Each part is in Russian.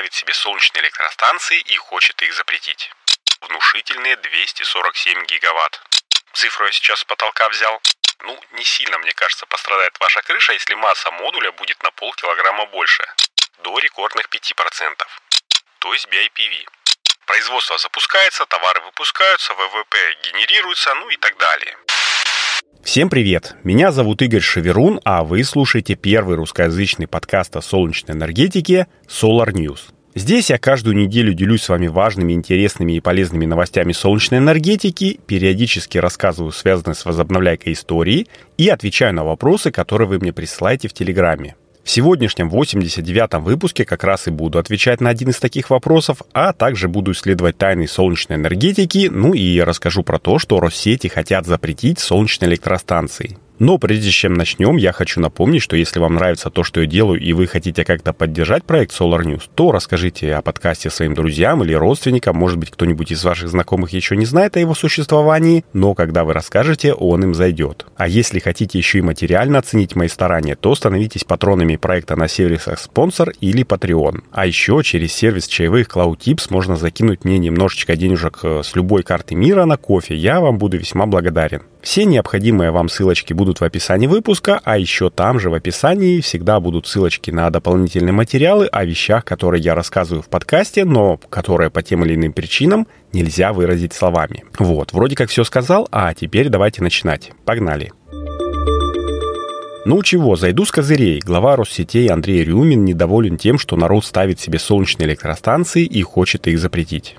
ставит себе солнечные электростанции и хочет их запретить. Внушительные 247 гигаватт. Цифру я сейчас с потолка взял. Ну, не сильно, мне кажется, пострадает ваша крыша, если масса модуля будет на полкилограмма больше. До рекордных 5%. То есть BIPV. Производство запускается, товары выпускаются, ВВП генерируется, ну и так далее. Всем привет! Меня зовут Игорь Шеверун, а вы слушаете первый русскоязычный подкаст о солнечной энергетике Solar News. Здесь я каждую неделю делюсь с вами важными, интересными и полезными новостями солнечной энергетики, периодически рассказываю связанные с возобновляйкой истории и отвечаю на вопросы, которые вы мне присылаете в Телеграме. В сегодняшнем 89-м выпуске как раз и буду отвечать на один из таких вопросов, а также буду исследовать тайны солнечной энергетики, ну и расскажу про то, что Россети хотят запретить солнечные электростанции. Но прежде чем начнем, я хочу напомнить, что если вам нравится то, что я делаю, и вы хотите как-то поддержать проект Solar News, то расскажите о подкасте своим друзьям или родственникам. Может быть, кто-нибудь из ваших знакомых еще не знает о его существовании, но когда вы расскажете, он им зайдет. А если хотите еще и материально оценить мои старания, то становитесь патронами проекта на сервисах спонсор или Patreon. А еще через сервис чаевых CloudTips можно закинуть мне немножечко денежек э, с любой карты мира на кофе. Я вам буду весьма благодарен. Все необходимые вам ссылочки будут в описании выпуска, а еще там же в описании всегда будут ссылочки на дополнительные материалы о вещах, которые я рассказываю в подкасте, но которые по тем или иным причинам нельзя выразить словами. Вот, вроде как все сказал, а теперь давайте начинать. Погнали. Ну чего, зайду с козырей. Глава Россетей Андрей Рюмин недоволен тем, что народ ставит себе солнечные электростанции и хочет их запретить.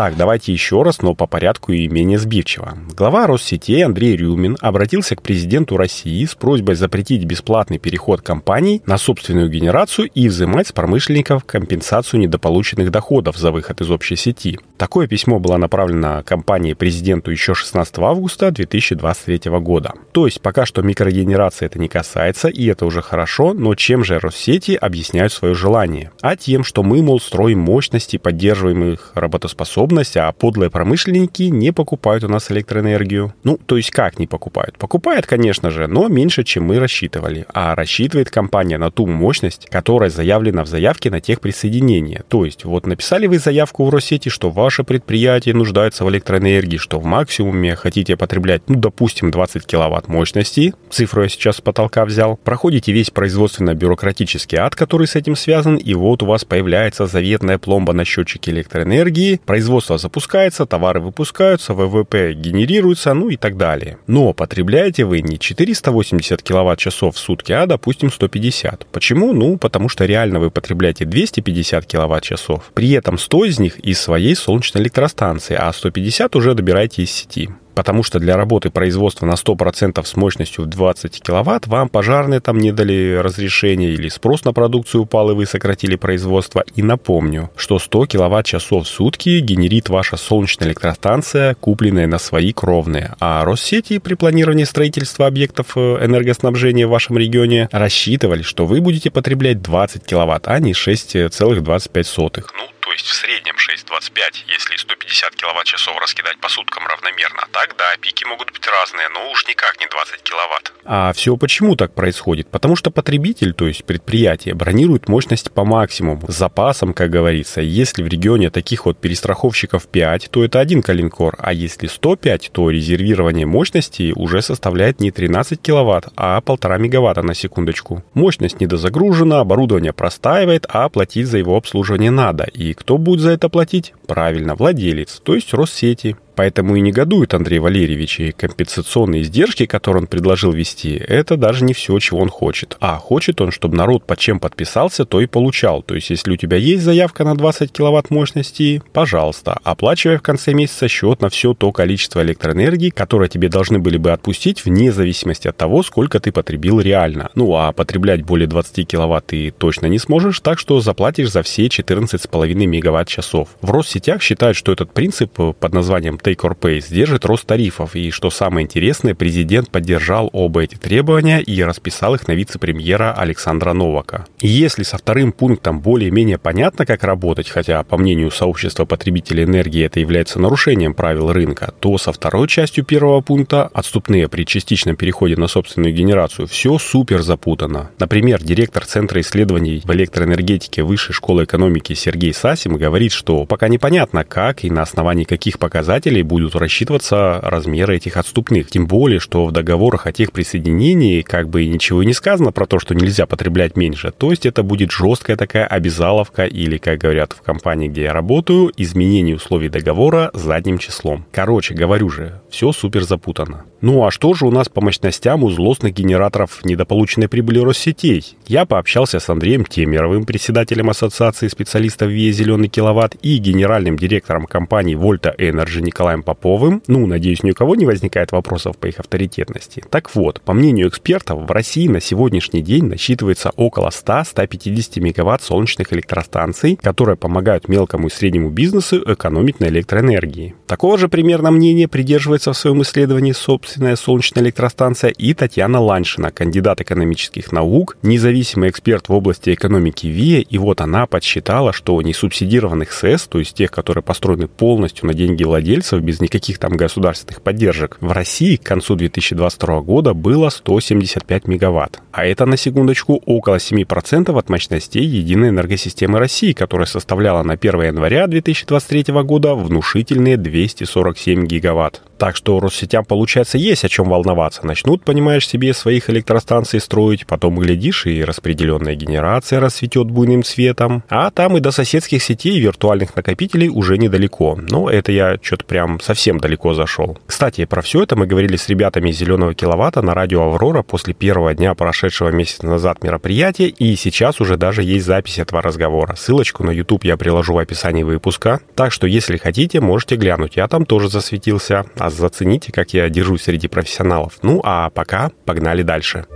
Так, давайте еще раз, но по порядку и менее сбивчиво. Глава Россетей Андрей Рюмин обратился к президенту России с просьбой запретить бесплатный переход компаний на собственную генерацию и взимать с промышленников компенсацию недополученных доходов за выход из общей сети. Такое письмо было направлено компании президенту еще 16 августа 2023 года. То есть пока что микрогенерации это не касается, и это уже хорошо, но чем же Россети объясняют свое желание? А тем, что мы, мол, строим мощности, поддерживаем их работоспособность, способность, а подлые промышленники не покупают у нас электроэнергию. Ну, то есть как не покупают? Покупают, конечно же, но меньше, чем мы рассчитывали. А рассчитывает компания на ту мощность, которая заявлена в заявке на техприсоединение. То есть вот написали вы заявку в Россети, что ваше предприятие нуждается в электроэнергии, что в максимуме хотите потреблять, ну, допустим, 20 киловатт мощности. Цифру я сейчас с потолка взял. Проходите весь производственно-бюрократический ад, который с этим связан, и вот у вас появляется заветная пломба на счетчике электроэнергии. Производство производство запускается, товары выпускаются, ВВП генерируется, ну и так далее. Но потребляете вы не 480 киловатт-часов в сутки, а, допустим, 150. Почему? Ну, потому что реально вы потребляете 250 киловатт-часов. При этом 100 из них из своей солнечной электростанции, а 150 уже добираете из сети потому что для работы производства на 100% с мощностью в 20 киловатт вам пожарные там не дали разрешения или спрос на продукцию упал и вы сократили производство. И напомню, что 100 киловатт-часов в сутки генерит ваша солнечная электростанция, купленная на свои кровные. А Россети при планировании строительства объектов э, энергоснабжения в вашем регионе рассчитывали, что вы будете потреблять 20 киловатт, а не 6,25. Ну, то есть в среднем 6,25, если 150 киловатт-часов раскидать по суткам равномерно. Так, да, пики могут быть разные, но уж никак не 20 киловатт. А все почему так происходит? Потому что потребитель, то есть предприятие, бронирует мощность по максимуму, с запасом, как говорится. Если в регионе таких вот перестраховщиков 5, то это один калинкор, а если 105, то резервирование мощности уже составляет не 13 киловатт, а 1,5 мегаватта на секундочку. Мощность недозагружена, оборудование простаивает, а платить за его обслуживание надо. И кто будет за это платить? Правильно, владелец, то есть Россети. Поэтому и негодует Андрей Валерьевич, и компенсационные издержки, которые он предложил вести, это даже не все, чего он хочет. А хочет он, чтобы народ под чем подписался, то и получал. То есть, если у тебя есть заявка на 20 киловатт мощности, пожалуйста, оплачивай в конце месяца счет на все то количество электроэнергии, которое тебе должны были бы отпустить вне зависимости от того, сколько ты потребил реально. Ну, а потреблять более 20 киловатт ты точно не сможешь, так что заплатишь за все 14,5 мегаватт-часов. В Россетях считают, что этот принцип под названием take or pay, сдержит рост тарифов. И что самое интересное, президент поддержал оба эти требования и расписал их на вице-премьера Александра Новака. Если со вторым пунктом более-менее понятно, как работать, хотя, по мнению сообщества потребителей энергии, это является нарушением правил рынка, то со второй частью первого пункта, отступные при частичном переходе на собственную генерацию, все супер запутано. Например, директор Центра исследований в электроэнергетике Высшей школы экономики Сергей Сасим говорит, что пока непонятно, как и на основании каких показателей будут рассчитываться размеры этих отступных. Тем более, что в договорах о тех присоединении как бы ничего и не сказано про то, что нельзя потреблять меньше. То есть это будет жесткая такая обязаловка или, как говорят в компании, где я работаю, изменение условий договора задним числом. Короче, говорю же, все супер запутано. Ну а что же у нас по мощностям у злостных генераторов недополученной прибыли Россетей? Я пообщался с Андреем Темеровым, председателем Ассоциации специалистов ВИА «Зеленый киловатт» и генеральным директором компании Volta Energy Николаем Поповым. Ну, надеюсь, ни у кого не возникает вопросов по их авторитетности. Так вот, по мнению экспертов, в России на сегодняшний день насчитывается около 100-150 мегаватт солнечных электростанций, которые помогают мелкому и среднему бизнесу экономить на электроэнергии. Такого же примерно мнения придерживается в своем исследовании собственная солнечная электростанция и Татьяна Ланшина, кандидат экономических наук, независимый эксперт в области экономики ВИА, и вот она подсчитала, что несубсидированных СЭС, то есть тех, которые построены полностью на деньги владельцев, без никаких там государственных поддержек, в России к концу 2022 года было 175 мегаватт. А это, на секундочку, около 7% от мощностей единой энергосистемы России, которая составляла на 1 января 2023 года внушительные 247 гигаватт. Так что Россетям, получается, есть о чем волноваться. Начнут, понимаешь, себе своих электростанций строить, потом, глядишь, и распределенная генерация расцветет буйным цветом. А там и до соседских сетей и виртуальных накопителей уже недалеко. Но это я что-то прям совсем далеко зашел. Кстати, про все это мы говорили с ребятами из «Зеленого киловатта» на радио «Аврора» после первого дня прошедшего месяц назад мероприятия, и сейчас уже даже есть запись этого разговора. Ссылочку на YouTube я приложу в описании выпуска. Так что, если хотите, можете глянуть. Я там тоже засветился. А зацените, как я держусь среди профессионалов. Ну а пока погнали дальше.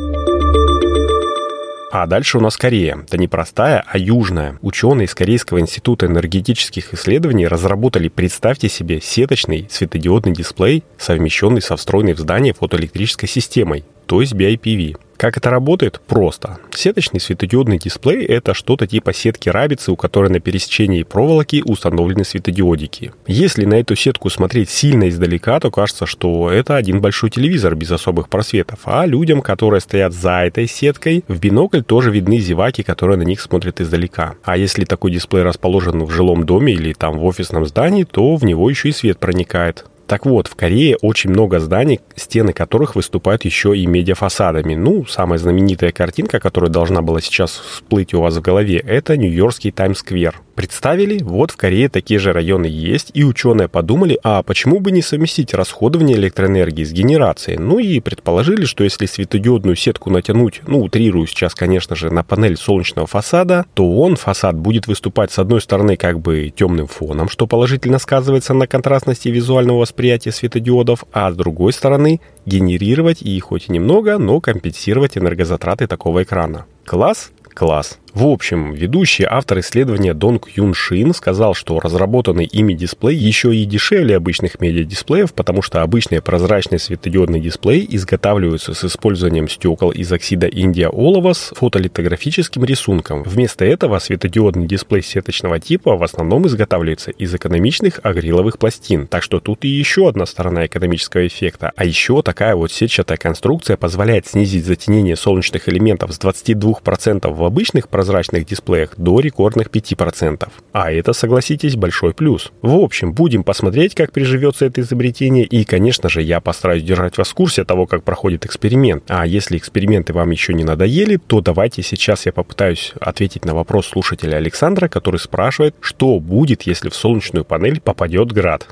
А дальше у нас Корея. Да не простая, а южная. Ученые из Корейского института энергетических исследований разработали, представьте себе, сеточный светодиодный дисплей, совмещенный со встроенной в здание фотоэлектрической системой, то есть BIPV. Как это работает? Просто. Сеточный светодиодный дисплей – это что-то типа сетки рабицы, у которой на пересечении проволоки установлены светодиодики. Если на эту сетку смотреть сильно издалека, то кажется, что это один большой телевизор без особых просветов. А людям, которые стоят за этой сеткой, в бинокль тоже видны зеваки, которые на них смотрят издалека. А если такой дисплей расположен в жилом доме или там в офисном здании, то в него еще и свет проникает. Так вот, в Корее очень много зданий, стены которых выступают еще и медиафасадами. Ну, самая знаменитая картинка, которая должна была сейчас всплыть у вас в голове, это Нью-Йоркский Таймс-сквер. Представили, вот в Корее такие же районы есть, и ученые подумали, а почему бы не совместить расходование электроэнергии с генерацией? Ну и предположили, что если светодиодную сетку натянуть, ну, утрирую сейчас, конечно же, на панель солнечного фасада, то он, фасад, будет выступать с одной стороны как бы темным фоном, что положительно сказывается на контрастности визуального восприятия светодиодов, а с другой стороны генерировать и хоть и немного, но компенсировать энергозатраты такого экрана. Класс? Класс. В общем, ведущий автор исследования Донг Юн Шин сказал, что разработанный ими дисплей еще и дешевле обычных медиадисплеев, потому что обычные прозрачные светодиодные дисплеи изготавливаются с использованием стекол из оксида индия олова с фотолитографическим рисунком. Вместо этого светодиодный дисплей сеточного типа в основном изготавливается из экономичных акриловых пластин. Так что тут и еще одна сторона экономического эффекта. А еще такая вот сетчатая конструкция позволяет снизить затенение солнечных элементов с 22% в обычных прозрачных прозрачных дисплеях до рекордных 5%. А это, согласитесь, большой плюс. В общем, будем посмотреть, как приживется это изобретение, и, конечно же, я постараюсь держать вас в курсе того, как проходит эксперимент. А если эксперименты вам еще не надоели, то давайте сейчас я попытаюсь ответить на вопрос слушателя Александра, который спрашивает, что будет, если в солнечную панель попадет град.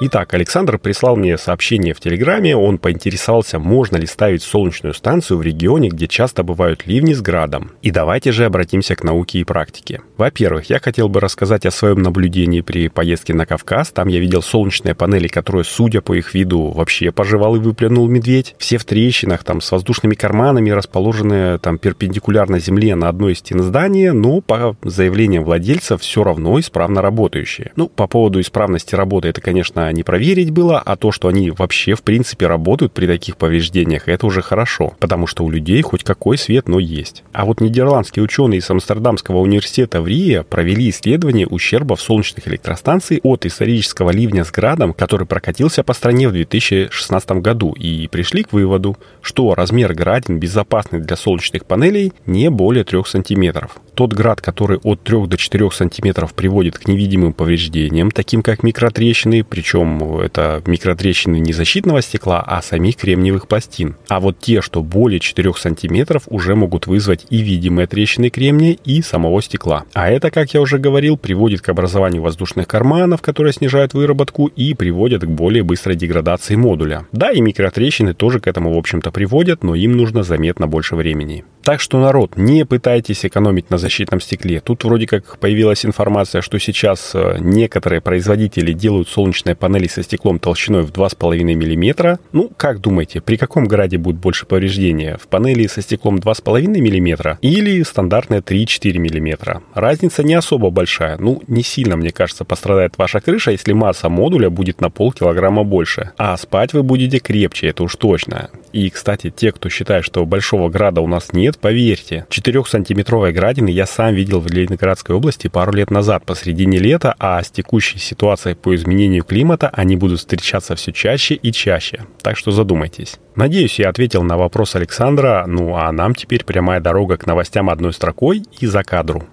Итак, Александр прислал мне сообщение в Телеграме. Он поинтересовался, можно ли ставить солнечную станцию в регионе, где часто бывают ливни с градом. И давайте же обратимся к науке и практике. Во-первых, я хотел бы рассказать о своем наблюдении при поездке на Кавказ. Там я видел солнечные панели, которые, судя по их виду, вообще пожевал и выплюнул медведь. Все в трещинах, там, с воздушными карманами, расположенные там перпендикулярно земле на одной из стен здания, но по заявлениям владельца все равно исправно работающие. Ну, по поводу исправности работы, это, конечно, не проверить было, а то, что они вообще в принципе работают при таких повреждениях, это уже хорошо, потому что у людей хоть какой свет, но есть. А вот нидерландские ученые из Амстердамского университета в Рие провели исследование ущербов солнечных электростанций от исторического ливня с градом, который прокатился по стране в 2016 году, и пришли к выводу, что размер градин безопасный для солнечных панелей не более 3 сантиметров. Тот град, который от 3 до 4 сантиметров приводит к невидимым повреждениям, таким как микротрещины, причем это микротрещины не защитного стекла, а самих кремниевых пластин. А вот те, что более 4 сантиметров, уже могут вызвать и видимые трещины кремния, и самого стекла. А это, как я уже говорил, приводит к образованию воздушных карманов, которые снижают выработку и приводят к более быстрой деградации модуля. Да, и микротрещины тоже к этому, в общем-то, приводят, но им нужно заметно больше времени. Так что, народ, не пытайтесь экономить на защитном стекле. Тут вроде как появилась информация, что сейчас э, некоторые производители делают солнечные панели со стеклом толщиной в 2,5 мм. Ну, как думаете, при каком граде будет больше повреждения? В панели со стеклом 2,5 мм или стандартные 3-4 мм? Разница не особо большая. Ну, не сильно, мне кажется, пострадает ваша крыша, если масса модуля будет на полкилограмма больше. А спать вы будете крепче, это уж точно. И, кстати, те, кто считает, что большого града у нас нет, поверьте. 4-сантиметровые градины я сам видел в Ленинградской области пару лет назад, посредине лета, а с текущей ситуацией по изменению климата они будут встречаться все чаще и чаще. Так что задумайтесь. Надеюсь, я ответил на вопрос Александра, ну а нам теперь прямая дорога к новостям одной строкой и за кадру.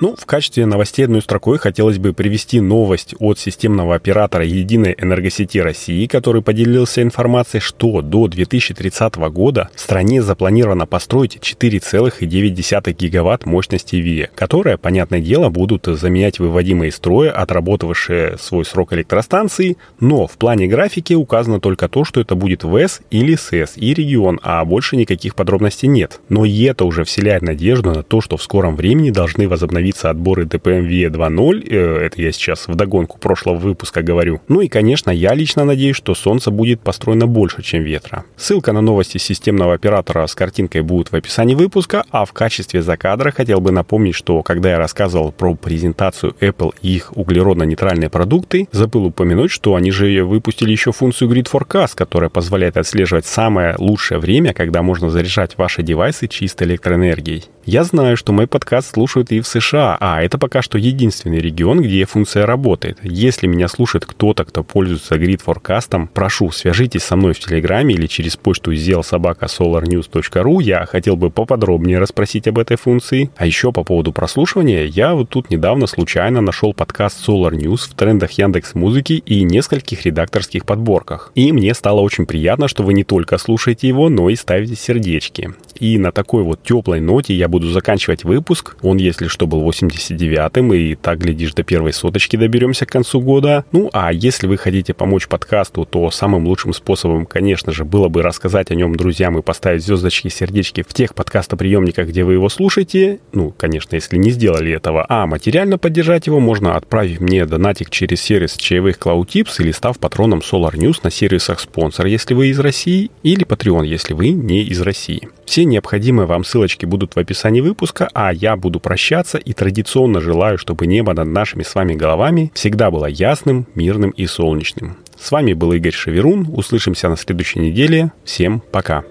Ну, в качестве новостей одной строкой хотелось бы привести новость от системного оператора Единой энергосети России, который поделился информацией, что до 2030 года в стране запланировано построить 4,9 гигаватт мощности ВИЭ, которые, понятное дело, будут заменять выводимые из строя, отработавшие свой срок электростанции, но в плане графики указано только то, что это будет ВЭС или СЭС и регион, а больше никаких подробностей нет. Но и это уже вселяет надежду на то, что в скором времени должны возобновиться возобновиться отборы DPMV 2.0. Э, это я сейчас в догонку прошлого выпуска говорю. Ну и, конечно, я лично надеюсь, что Солнце будет построено больше, чем ветра. Ссылка на новости системного оператора с картинкой будет в описании выпуска, а в качестве закадра хотел бы напомнить, что когда я рассказывал про презентацию Apple и их углеродно-нейтральные продукты, забыл упомянуть, что они же выпустили еще функцию Grid Forecast, которая позволяет отслеживать самое лучшее время, когда можно заряжать ваши девайсы чистой электроэнергией. Я знаю, что мой подкаст слушают и в США, а это пока что единственный регион, где функция работает. Если меня слушает кто-то, кто пользуется Grid Forecast, прошу, свяжитесь со мной в Телеграме или через почту zelsobaka.solarnews.ru. Я хотел бы поподробнее расспросить об этой функции. А еще по поводу прослушивания, я вот тут недавно случайно нашел подкаст Solar News в трендах Яндекс Музыки и нескольких редакторских подборках. И мне стало очень приятно, что вы не только слушаете его, но и ставите сердечки. И на такой вот теплой ноте я буду заканчивать выпуск. Он, если что, был 89-м, и так, глядишь, до первой соточки доберемся к концу года. Ну, а если вы хотите помочь подкасту, то самым лучшим способом, конечно же, было бы рассказать о нем друзьям и поставить звездочки, сердечки в тех подкастоприемниках, где вы его слушаете. Ну, конечно, если не сделали этого. А материально поддержать его можно отправив мне донатик через сервис чаевых CloudTips или став патроном Solar News на сервисах спонсор, если вы из России, или Patreon, если вы не из России. Все необходимые вам ссылочки будут в описании выпуска, а я буду прощаться и традиционно желаю, чтобы небо над нашими с вами головами всегда было ясным, мирным и солнечным. С вами был Игорь Шеверун. Услышимся на следующей неделе. Всем пока.